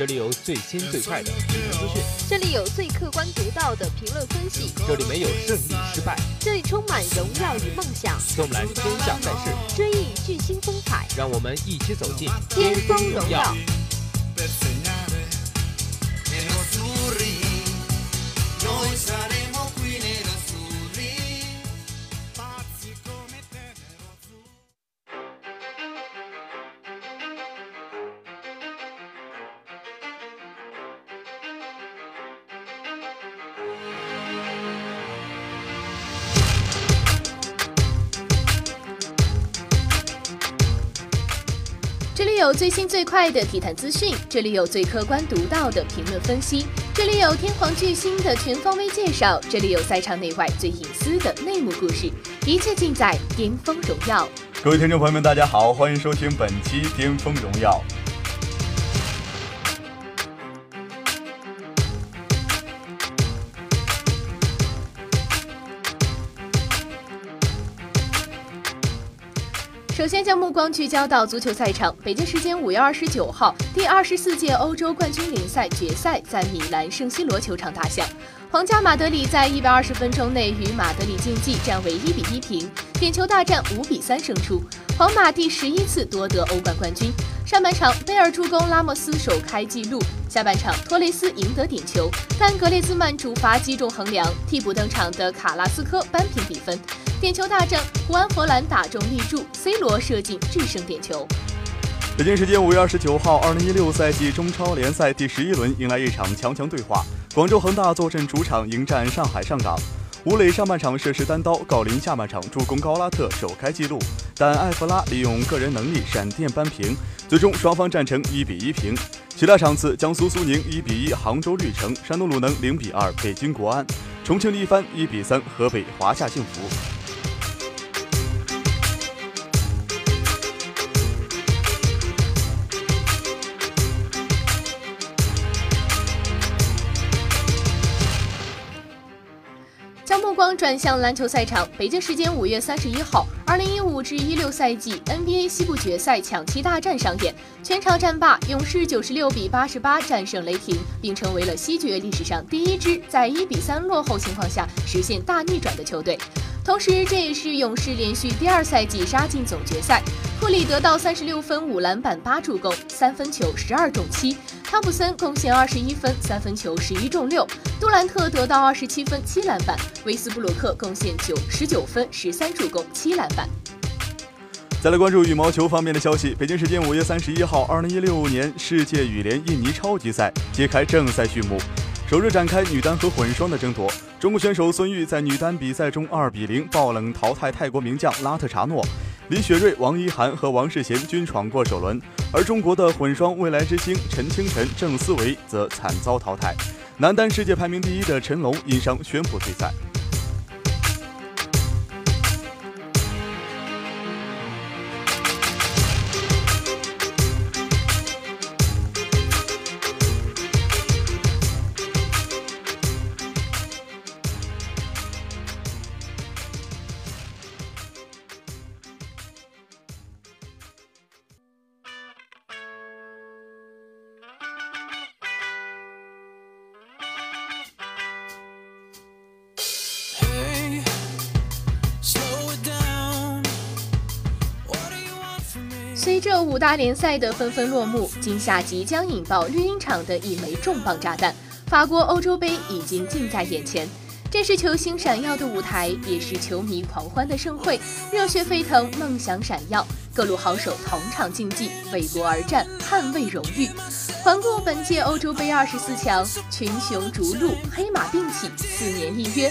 这里有最新最快的体育资讯，这里有最客观独到的评论分析，这里没有胜利失败，这里充满荣耀与梦想。纵览天下赛事，追忆巨星风采，让我们一起走进巅峰荣耀。有最新最快的体坛资讯，这里有最客观独到的评论分析，这里有天皇巨星的全方位介绍，这里有赛场内外最隐私的内幕故事，一切尽在《巅峰荣耀》。各位听众朋友们，大家好，欢迎收听本期《巅峰荣耀》。先将目光聚焦到足球赛场。北京时间五月二十九号，第二十四届欧洲冠军联赛决赛在米兰圣西罗球场打响。皇家马德里在一百二十分钟内与马德里竞技战为一比一平，点球大战五比三胜出。皇马第十一次夺得欧冠冠军。上半场，贝尔助攻拉莫斯首开纪录；下半场，托雷斯赢得点球，但格列兹曼主罚击中横梁，替补登场的卡拉斯科扳平比分。点球大战，胡安·荷兰打中立柱，C 罗射进制胜点球。北京时间五月二十九号，二零一六赛季中超联赛第十一轮迎来一场强强对话。广州恒大坐镇主场迎战上海上港。吴磊上半场射失单刀，郜林下半场助攻高拉特首开纪录，但艾弗拉利用个人能力闪电扳平，最终双方战成一比一平。其他场次，江苏苏宁一比一杭州绿城，山东鲁能零比二北京国安，重庆力帆一比三河北华夏幸福。转向篮球赛场。北京时间五月三十一号，二零一五至一六赛季 NBA 西部决赛抢七大战上演，全场战罢，勇士九十六比八十八战胜雷霆，并成为了西决历史上第一支在一比三落后情况下实现大逆转的球队。同时，这也是勇士连续第二赛季杀进总决赛。库里得到三十六分、五篮板、八助攻，三分球十二中七；汤普森贡献二十一分、三分球十一中六；杜兰特得到二十七分、七篮板；威斯布鲁克贡献九十九分、十三助攻、七篮板。再来关注羽毛球方面的消息。北京时间五月三十一号，二零一六年世界羽联印尼超级赛揭开正赛序幕。首日展开女单和混双的争夺，中国选手孙玉在女单比赛中二比零爆冷淘汰泰国名将拉特查诺，李雪芮、王一涵和王适娴均闯过首轮，而中国的混双未来之星陈清晨、郑思维则惨遭淘汰。男单世界排名第一的陈龙因伤宣布退赛。随着五大联赛的纷纷落幕，今夏即将引爆绿茵场的一枚重磅炸弹——法国欧洲杯已经近在眼前。这是球星闪耀的舞台，也是球迷狂欢的盛会，热血沸腾，梦想闪耀，各路好手同场竞技，为国而战，捍卫荣誉。环顾本届欧洲杯二十四强，群雄逐鹿，黑马并起，四年一约。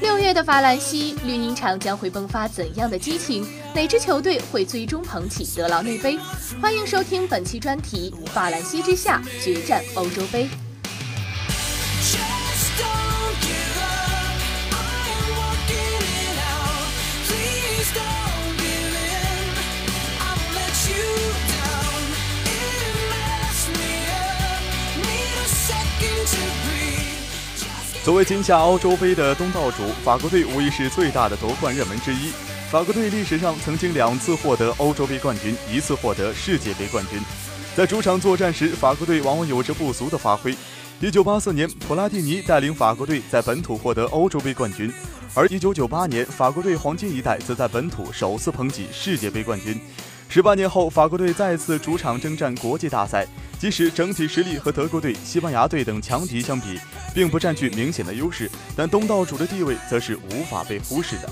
六月的法兰西绿茵场将会迸发怎样的激情？哪支球队会最终捧起德劳内杯？欢迎收听本期专题《法兰西之夏决战欧洲杯》。作为今夏欧洲杯的东道主，法国队无疑是最大的夺冠热门之一。法国队历史上曾经两次获得欧洲杯冠军，一次获得世界杯冠军。在主场作战时，法国队往往有着不俗的发挥。1984年，普拉蒂尼带领法国队在本土获得欧洲杯冠军，而1998年，法国队黄金一代则在本土首次捧起世界杯冠军。十八年后，法国队再次主场征战国际大赛。即使整体实力和德国队、西班牙队等强敌相比，并不占据明显的优势，但东道主的地位则是无法被忽视的。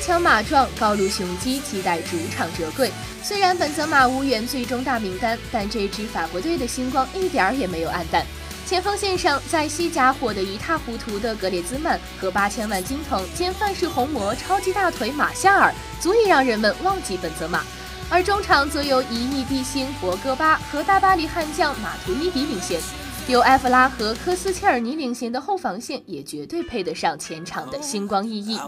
枪马壮，高卢雄鸡，期待主场折桂。虽然本泽马无缘最终大名单，但这支法国队的星光一点儿也没有黯淡。前锋线上，在西甲火得一塌糊涂的格列兹曼和八千万金童兼范式红魔超级大腿马夏尔，足以让人们忘记本泽马。而中场则由一亿帝星博格巴和大巴黎悍将马图伊迪领衔，由埃弗拉和科斯切尔尼领衔的后防线也绝对配得上前场的星光熠熠。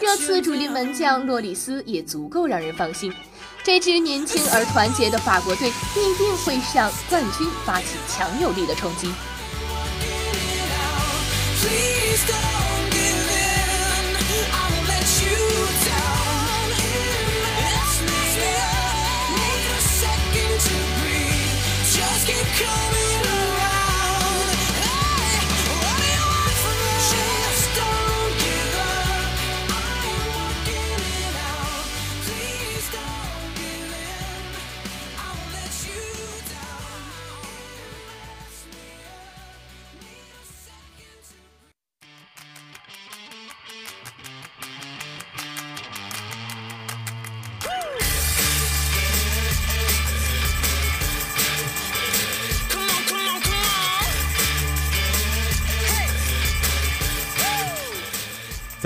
这次主力门将洛里斯也足够让人放心，这支年轻而团结的法国队必定会向冠军发起强有力的冲击。please go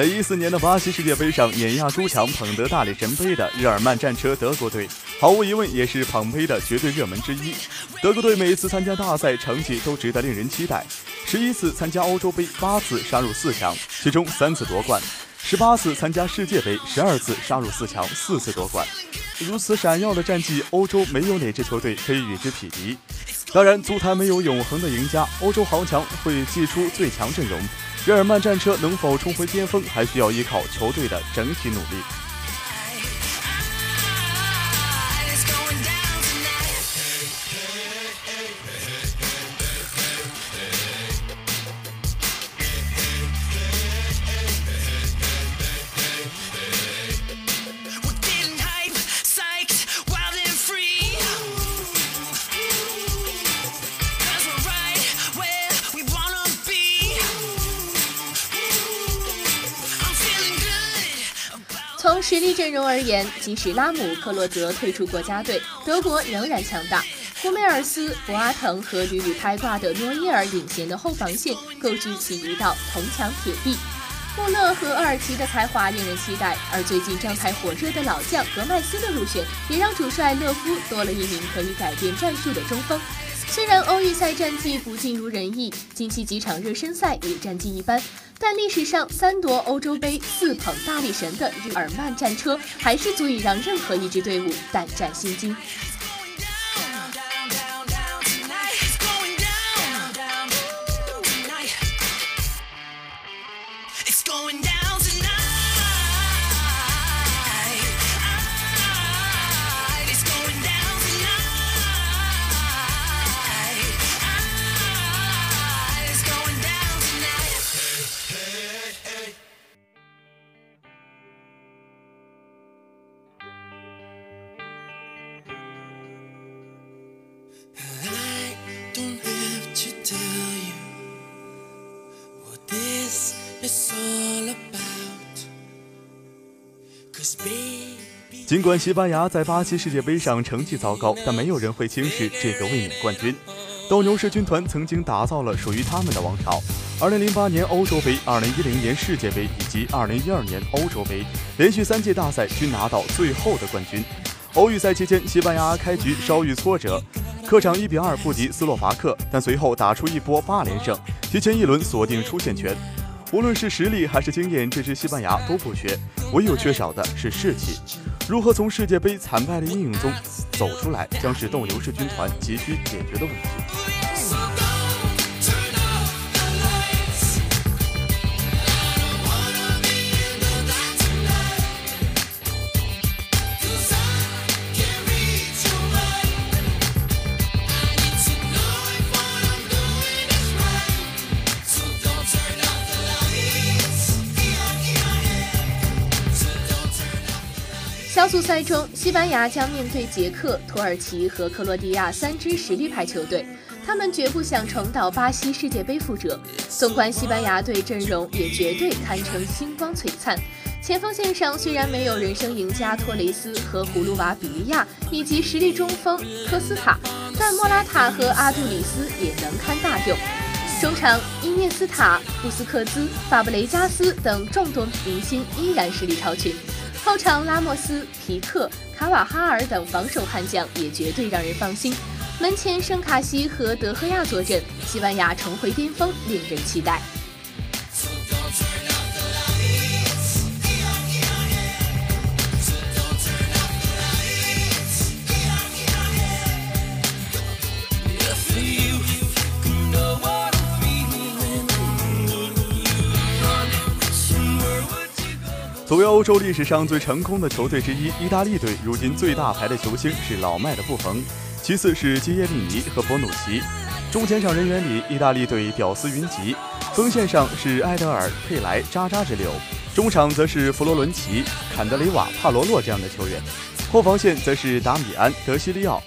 在一四年的巴西世界杯上碾压诸强，捧得大力神杯的日耳曼战车德国队，毫无疑问也是捧杯的绝对热门之一。德国队每次参加大赛成绩都值得令人期待，十一次参加欧洲杯，八次杀入四强，其中三次夺冠；十八次参加世界杯，十二次杀入四强，四次夺冠。如此闪耀的战绩，欧洲没有哪支球队可以与之匹敌。当然，足坛没有永恒的赢家，欧洲豪强会祭出最强阵容。日耳曼战车能否重回巅峰，还需要依靠球队的整体努力。实力阵容而言，即使拉姆、克洛泽退出国家队，德国仍然强大。胡梅尔斯、博阿滕和屡屡开挂的诺伊尔领衔的后防线，构筑起一道铜墙铁壁。穆勒和厄尔奇的才华令人期待，而最近状态火热的老将格麦斯的入选，也让主帅勒夫多了一名可以改变战术的中锋。虽然欧预赛战绩不尽如人意，近期几场热身赛也战绩一般，但历史上三夺欧洲杯、四捧大力神的日耳曼战车，还是足以让任何一支队伍胆战心惊。尽管西班牙在巴西世界杯上成绩糟糕，但没有人会轻视这个卫冕冠军。斗牛士军团曾经打造了属于他们的王朝。2008年欧洲杯、2010年世界杯以及2012年欧洲杯，连续三届大赛均拿到最后的冠军。欧预赛期间，西班牙开局稍遇挫折，客场1比2不敌斯洛伐克，但随后打出一波八连胜，提前一轮锁定出线权。无论是实力还是经验，这支西班牙都不缺，唯有缺少的是士气。如何从世界杯惨败的阴影中走出来，将是斗牛士军团急需解决的问题。小组赛中，西班牙将面对捷克、土耳其和克罗地亚三支实力派球队，他们绝不想重蹈巴西世界杯覆辙。纵观西班牙队阵容，也绝对堪称星光璀璨。前锋线上虽然没有人生赢家托雷斯和葫芦娃比利亚以及实力中锋科斯塔，但莫拉塔和阿杜里斯也能堪大用。中场伊涅斯塔、布斯克兹、法布雷加斯等众多明星依然实力超群。后场拉莫斯、皮克、卡瓦哈尔等防守悍将也绝对让人放心。门前圣卡西和德赫亚坐镇，西班牙重回巅峰，令人期待。作为欧洲历史上最成功的球队之一，意大利队如今最大牌的球星是老迈的布冯，其次是基耶利尼和博努奇。中前场人员里，意大利队屌丝云集；锋线上是埃德尔、佩莱、渣渣之流；中场则是弗罗伦齐、坎德雷瓦、帕罗洛这样的球员；后防线则是达米安、德西利奥。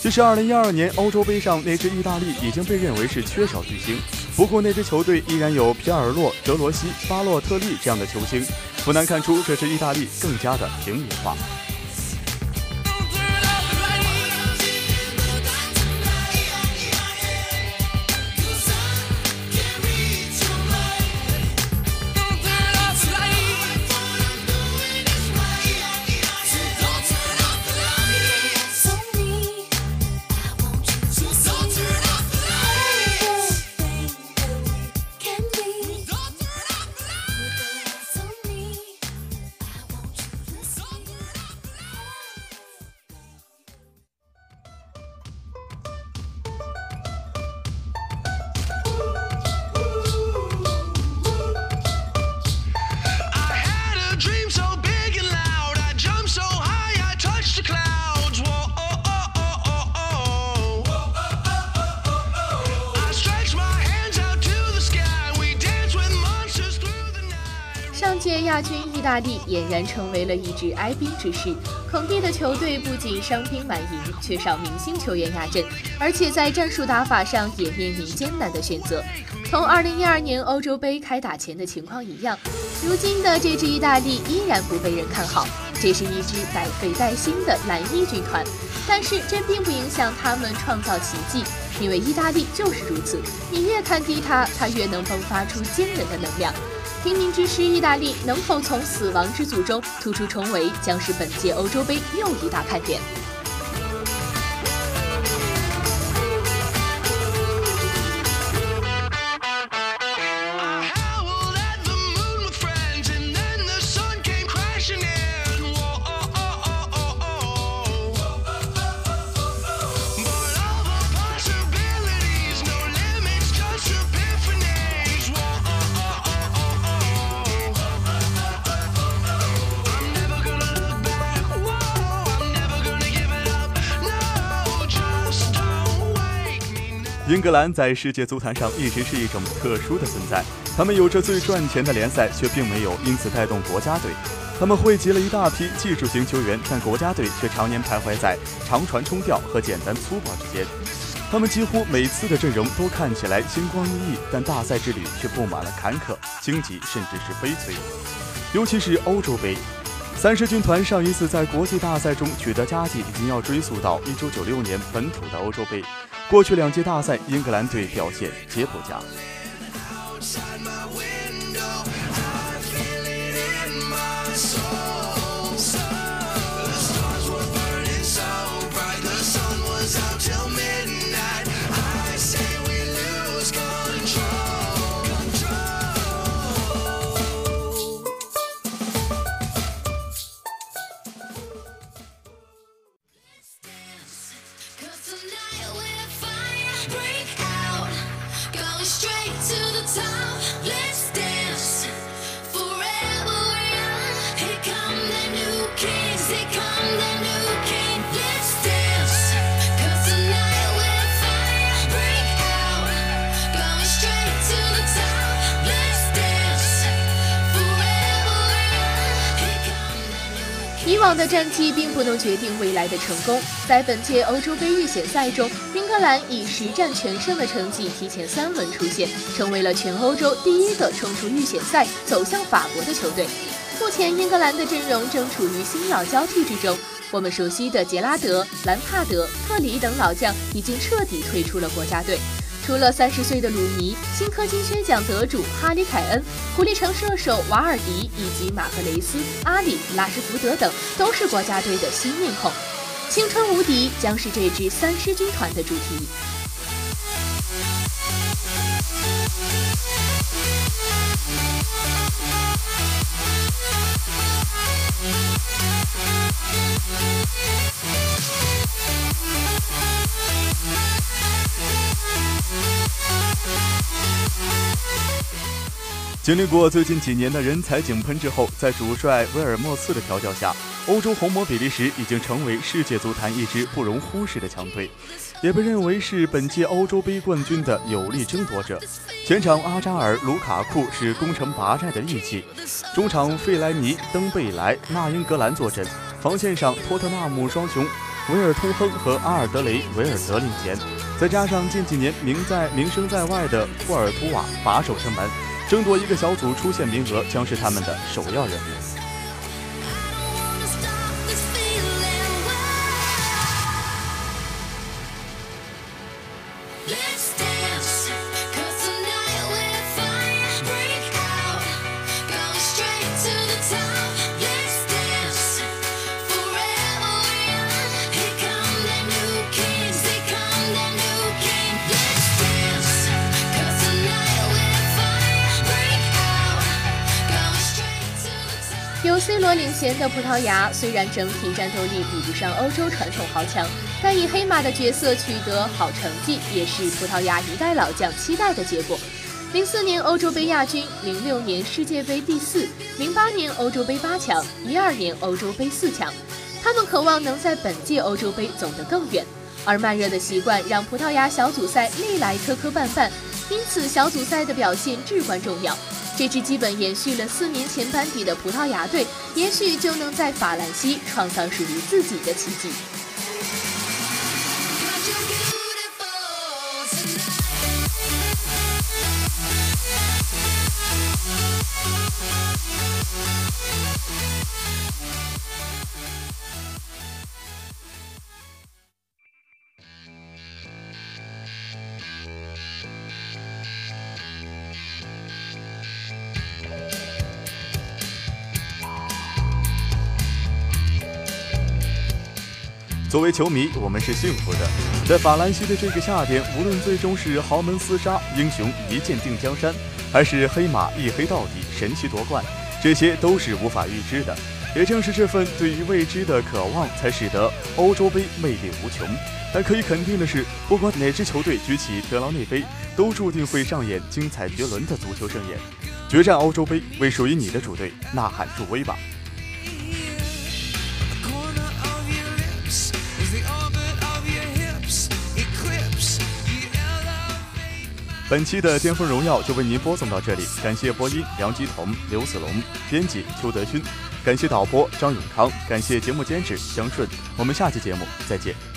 其实，2012年欧洲杯上那支意大利已经被认为是缺少巨星，不过那支球队依然有皮尔洛、德罗西、巴洛特利这样的球星。不难看出，这是意大利更加的平民化。亚军意大利俨然成为了一支哀兵之势。孔蒂的球队不仅伤兵满营，缺少明星球员压阵，而且在战术打法上也面临艰难的选择。同2012年欧洲杯开打前的情况一样，如今的这支意大利依然不被人看好。这是一支百废待兴的蓝衣军团，但是这并不影响他们创造奇迹，因为意大利就是如此，你越看低它，它越能迸发出惊人的能量。平民之师意大利能否从死亡之组中突出重围，将是本届欧洲杯又一大看点。英格兰在世界足坛上一直是一种特殊的存在，他们有着最赚钱的联赛，却并没有因此带动国家队。他们汇集了一大批技术型球员，但国家队却常年徘徊在长传冲吊和简单粗暴之间。他们几乎每次的阵容都看起来星光熠熠，但大赛之旅却布满了坎坷、荆棘，甚至是悲催。尤其是欧洲杯，三狮军团上一次在国际大赛中取得佳绩，已经要追溯到1996年本土的欧洲杯。过去两届大赛，英格兰队表现皆不佳。往的战绩并不能决定未来的成功。在本届欧洲杯预选赛中，英格兰以十战全胜的成绩提前三轮出线，成为了全欧洲第一个冲出预选赛、走向法国的球队。目前，英格兰的阵容正处于新老交替之中。我们熟悉的杰拉德、兰帕德、特里等老将已经彻底退出了国家队。除了三十岁的鲁尼、新科金靴奖得主哈里凯恩、狐狸城射手瓦尔迪以及马赫雷斯、阿里、拉什福德等，都是国家队的新面孔。青春无敌将是这支三狮军团的主题。经历过最近几年的人才井喷之后，在主帅威尔莫斯的调教下，欧洲红魔比利时已经成为世界足坛一支不容忽视的强队，也被认为是本届欧洲杯冠军的有力争夺者。前场阿扎尔、卢卡库是攻城拔寨的利器，中场费莱尼、登贝莱、纳英格兰坐镇，防线上托特纳姆双雄维尔通亨和阿尔德雷维尔德领衔，再加上近几年名在名声在外的库尔图瓦把守城门。争夺一个小组出线名额将是他们的首要任务。罗领衔的葡萄牙，虽然整体战斗力比不上欧洲传统豪强，但以黑马的角色取得好成绩，也是葡萄牙一代老将期待的结果。零四年欧洲杯亚军，零六年世界杯第四，零八年欧洲杯八强，一二年欧洲杯四强。他们渴望能在本届欧洲杯走得更远，而慢热的习惯让葡萄牙小组赛历来磕磕绊绊，因此小组赛的表现至关重要。这支基本延续了四年前班底的葡萄牙队，也许就能在法兰西创造属于自己的奇迹。作为球迷，我们是幸福的。在法兰西的这个夏天，无论最终是豪门厮杀、英雄一剑定江山，还是黑马一黑到底、神奇夺冠，这些都是无法预知的。也正是这份对于未知的渴望，才使得欧洲杯魅力无穷。但可以肯定的是，不管哪支球队举起德劳内杯，都注定会上演精彩绝伦的足球盛宴。决战欧洲杯，为属于你的主队呐喊助威吧！本期的巅峰荣耀就为您播送到这里，感谢播音梁吉彤、刘子龙，编辑邱德勋，感谢导播张永康，感谢节目监制江顺，我们下期节目再见。